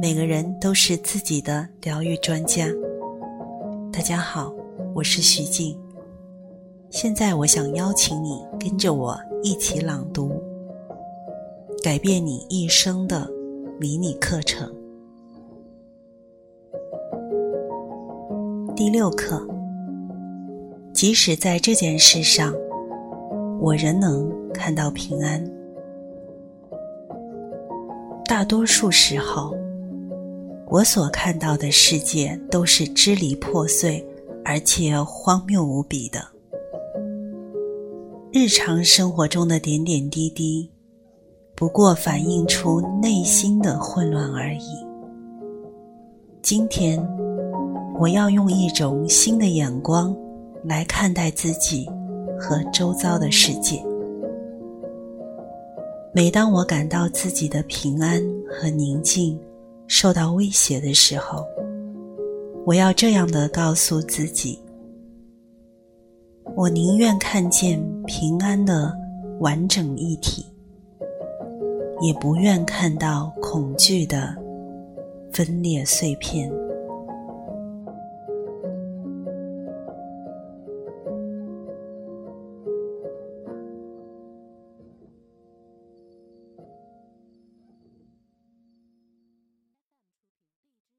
每个人都是自己的疗愈专家。大家好，我是徐静。现在我想邀请你跟着我一起朗读，改变你一生的迷你课程。第六课，即使在这件事上，我仍能看到平安。大多数时候。我所看到的世界都是支离破碎，而且荒谬无比的。日常生活中的点点滴滴，不过反映出内心的混乱而已。今天，我要用一种新的眼光来看待自己和周遭的世界。每当我感到自己的平安和宁静，受到威胁的时候，我要这样的告诉自己：我宁愿看见平安的完整一体，也不愿看到恐惧的分裂碎片。